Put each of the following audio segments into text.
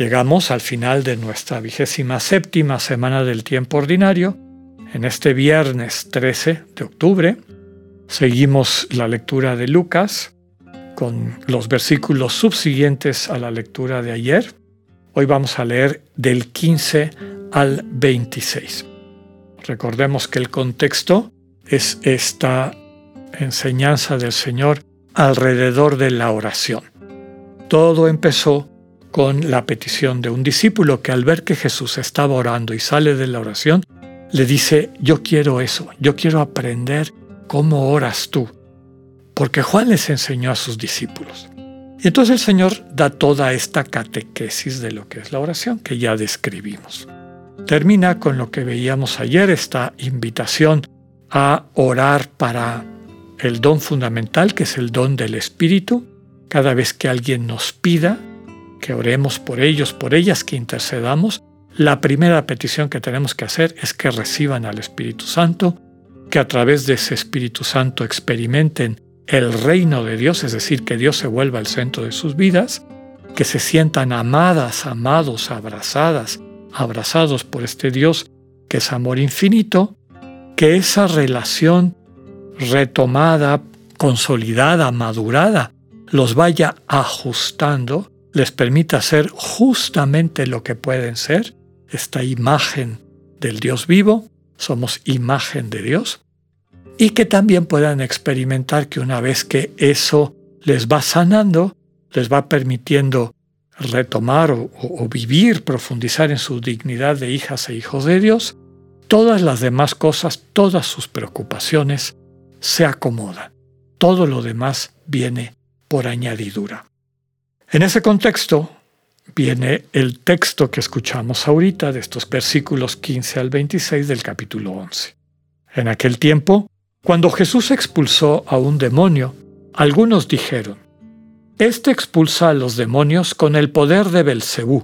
Llegamos al final de nuestra vigésima séptima semana del tiempo ordinario. En este viernes 13 de octubre seguimos la lectura de Lucas con los versículos subsiguientes a la lectura de ayer. Hoy vamos a leer del 15 al 26. Recordemos que el contexto es esta enseñanza del Señor alrededor de la oración. Todo empezó con la petición de un discípulo que al ver que Jesús estaba orando y sale de la oración, le dice, yo quiero eso, yo quiero aprender cómo oras tú, porque Juan les enseñó a sus discípulos. Y entonces el Señor da toda esta catequesis de lo que es la oración que ya describimos. Termina con lo que veíamos ayer, esta invitación a orar para el don fundamental, que es el don del Espíritu, cada vez que alguien nos pida que oremos por ellos, por ellas, que intercedamos, la primera petición que tenemos que hacer es que reciban al Espíritu Santo, que a través de ese Espíritu Santo experimenten el reino de Dios, es decir, que Dios se vuelva el centro de sus vidas, que se sientan amadas, amados, abrazadas, abrazados por este Dios que es amor infinito, que esa relación retomada, consolidada, madurada, los vaya ajustando, les permita ser justamente lo que pueden ser, esta imagen del Dios vivo, somos imagen de Dios, y que también puedan experimentar que una vez que eso les va sanando, les va permitiendo retomar o, o, vivir, profundizar en su dignidad de hijas e hijos de Dios, todas las demás cosas, todas sus preocupaciones se acomoda. Todo lo demás viene por añadidura. En ese contexto viene el texto que escuchamos ahorita de estos versículos 15 al 26 del capítulo 11. En aquel tiempo, cuando Jesús expulsó a un demonio, algunos dijeron, Este expulsa a los demonios con el poder de Belcebú,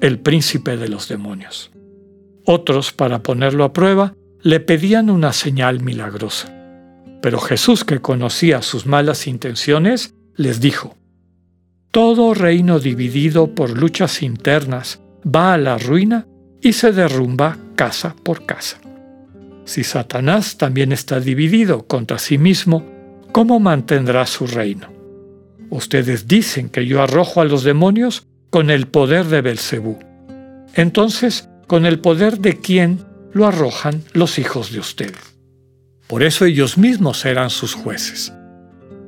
el príncipe de los demonios. Otros, para ponerlo a prueba, le pedían una señal milagrosa. Pero Jesús, que conocía sus malas intenciones, les dijo, Todo reino dividido por luchas internas va a la ruina y se derrumba casa por casa. Si Satanás también está dividido contra sí mismo, ¿cómo mantendrá su reino? Ustedes dicen que yo arrojo a los demonios con el poder de Belcebú. Entonces, ¿con el poder de quién lo arrojan los hijos de ustedes? Por eso ellos mismos serán sus jueces.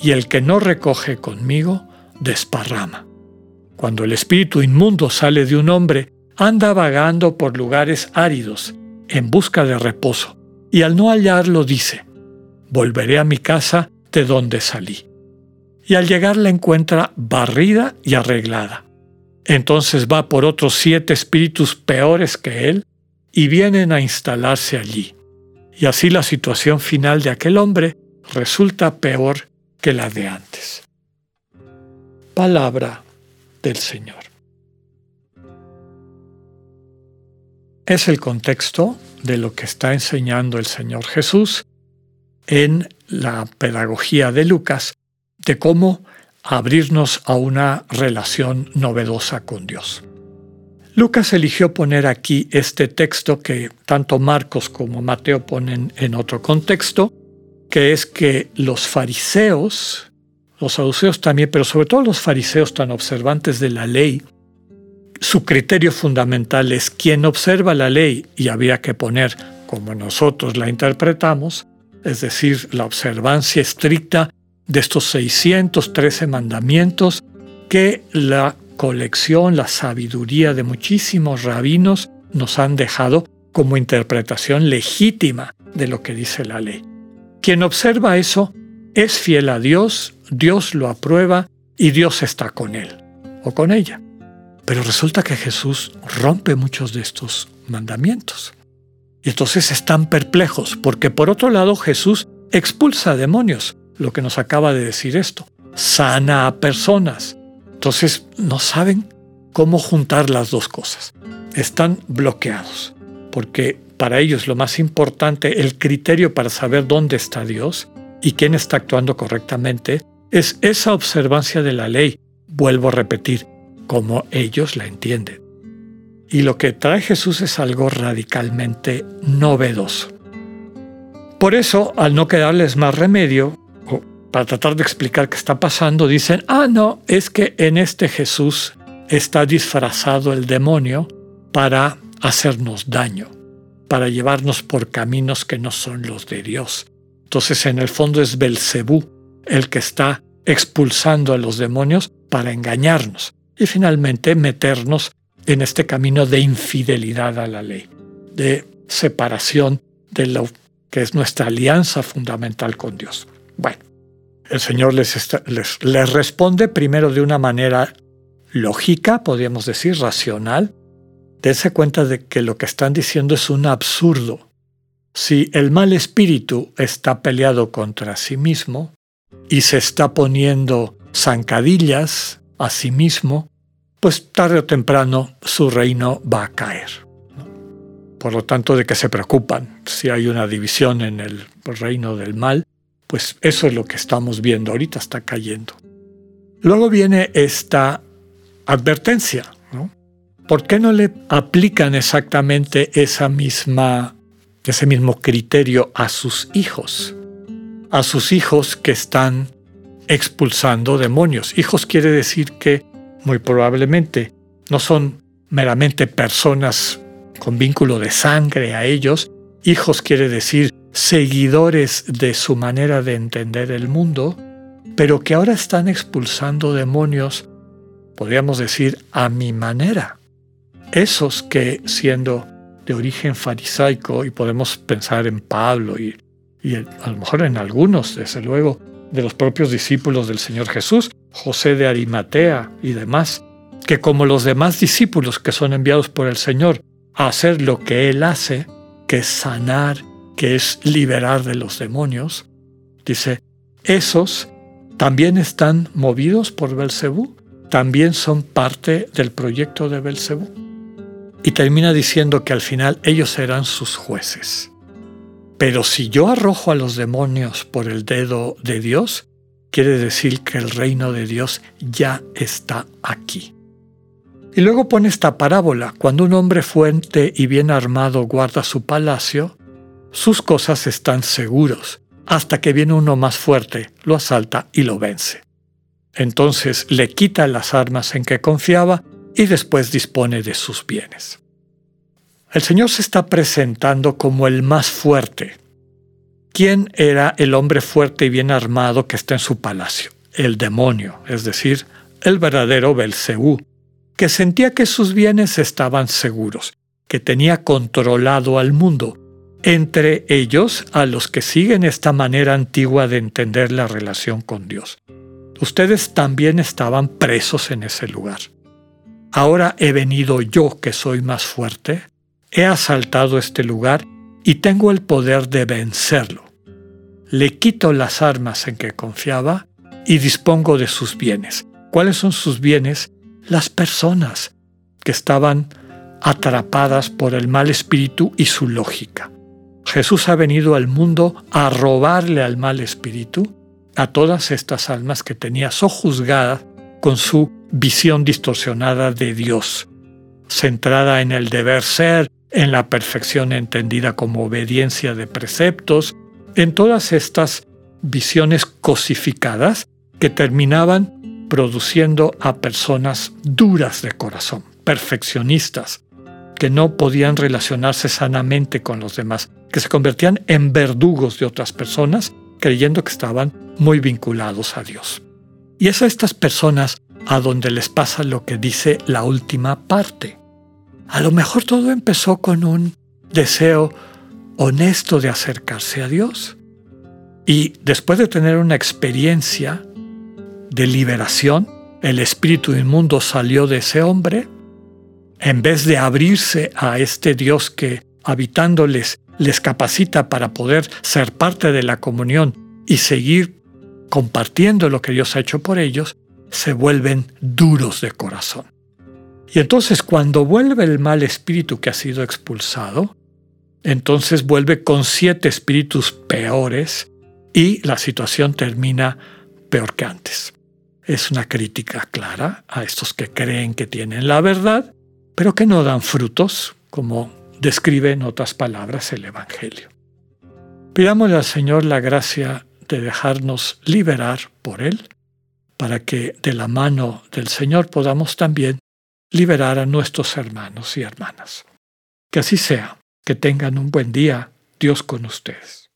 y el que no recoge conmigo desparrama. Cuando el espíritu inmundo sale de un hombre, anda vagando por lugares áridos, en busca de reposo, y al no hallarlo dice, volveré a mi casa de donde salí. Y al llegar la encuentra barrida y arreglada. Entonces va por otros siete espíritus peores que él y vienen a instalarse allí y así la situación final de aquel hombre resulta peor que la de antes. Palabra del Señor. Es el contexto de lo que está enseñando el Señor Jesús en la pedagogía de Lucas de cómo abrirnos a una relación novedosa con Dios. Lucas eligió poner aquí este texto que tanto Marcos como Mateo ponen en otro contexto, que es que los fariseos, los saduceos también, pero sobre todo los fariseos tan observantes de la ley, su criterio fundamental es quien observa la ley y había que poner como nosotros la interpretamos, es decir, la observancia estricta de estos 613 mandamientos que la colección, la sabiduría de muchísimos rabinos nos han dejado como interpretación legítima de lo que dice la ley. Quien observa eso es fiel a Dios, Dios lo aprueba y Dios está con él o con ella. Pero resulta que Jesús rompe muchos de estos mandamientos. Y entonces están perplejos, porque por otro lado Jesús expulsa demonios, lo que nos acaba de decir esto, sana a personas. Entonces no saben cómo juntar las dos cosas. Están bloqueados, porque para ellos lo más importante, el criterio para saber dónde está Dios y quién está actuando correctamente, es esa observancia de la ley, vuelvo a repetir, como ellos la entienden. Y lo que trae Jesús es algo radicalmente novedoso. Por eso, al no quedarles más remedio, para tratar de explicar qué está pasando, dicen, ah, no, es que en este Jesús está disfrazado el demonio para hacernos daño, para llevarnos por caminos que no son los de Dios. Entonces, en el fondo es Belcebú el que está expulsando a los demonios para engañarnos y finalmente meternos en este camino de infidelidad a la ley, de separación de lo que es nuestra alianza fundamental con Dios. Bueno, el Señor les, responde primero de una manera lógica, podríamos decir, racional. Dense cuenta de que lo que están diciendo es un absurdo. Si el mal espíritu está peleado contra sí mismo y se está poniendo zancadillas a sí mismo, pues tarde o temprano su reino va a caer. Por lo tanto, de que se preocupan si hay una división en el reino del mal, pues eso es lo que estamos viendo, ahorita está cayendo. Luego viene esta advertencia, ¿no? ¿Por qué no le aplican exactamente esa misma, ese mismo criterio a sus hijos? A sus hijos que están expulsando demonios. Hijos quiere decir que muy probablemente no son meramente personas con vínculo de sangre a ellos. Hijos quiere decir seguidores de su manera de entender el mundo, pero que ahora están expulsando demonios, podríamos decir, a mi manera. Esos que siendo de origen farisaico, y podemos pensar en Pablo y, a lo mejor en algunos, desde luego, de los propios discípulos del Señor Jesús, José de Arimatea y demás, que como los demás discípulos que son enviados por el Señor a hacer lo que Él hace, que es sanar, que es liberar de los demonios, dice, esos también están movidos por Belcebú, también son parte del proyecto de Belcebú. Y termina diciendo que al final ellos serán sus jueces. Pero si yo arrojo a los demonios por el dedo de Dios, quiere decir que el reino de Dios ya está aquí. Y luego pone esta parábola, cuando un hombre fuerte y bien armado guarda su palacio, sus cosas están seguros, hasta que viene uno más fuerte, lo asalta y lo vence. Entonces le quita las armas en que confiaba y después dispone de sus bienes. El Señor se está presentando como el más fuerte. ¿Quién era el hombre fuerte y bien armado que está en su palacio? El demonio, es decir, el verdadero Belcebú, que sentía que sus bienes estaban seguros, que tenía controlado al mundo, entre ellos a los que siguen esta manera antigua de entender la relación con Dios. Ustedes también estaban presos en ese lugar. Ahora he venido yo que soy más fuerte He asaltado este lugar y tengo el poder de vencerlo. Le quito las armas en que confiaba y dispongo de sus bienes. ¿Cuáles son sus bienes? Las personas que estaban atrapadas por el mal espíritu y su lógica. Jesús ha venido al mundo a robarle al mal espíritu a todas estas almas que tenía sojuzgadas con su visión distorsionada de Dios, centrada en el deber ser, en la perfección entendida como obediencia de preceptos, en todas estas visiones cosificadas que terminaban produciendo a personas duras de corazón, perfeccionistas, que no podían relacionarse sanamente con los demás, que se convertían en verdugos de otras personas, creyendo que estaban muy vinculados a Dios. Y es a estas personas a donde les pasa lo que dice la última parte. A lo mejor todo empezó con un deseo honesto de acercarse a Dios. Y después de tener una experiencia de liberación, el espíritu inmundo salió de ese hombre, en vez de abrirse a este Dios que habitándoles les capacita para poder ser parte de la comunión y seguir compartiendo lo que Dios ha hecho por ellos, se vuelven duros de corazón. Y entonces cuando vuelve el mal espíritu que ha sido expulsado, entonces vuelve con siete espíritus peores y la situación termina peor que antes. Es una crítica clara a estos que creen que tienen la verdad, pero que no dan frutos, como describe en otras palabras el Evangelio. Pidámosle al Señor la gracia de dejarnos liberar por Él, para que de la mano del Señor podamos también liberar a nuestros hermanos y hermanas. Que así sea, que tengan un buen día, Dios con ustedes.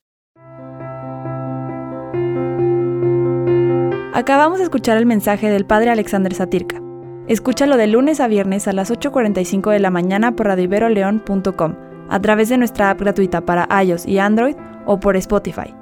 Acabamos de escuchar el mensaje del Padre Alexander Satirka. Escúchalo de lunes a viernes a las 8.45 de la mañana por radioiberoleón.com, a través de nuestra app gratuita para iOS y Android o por Spotify.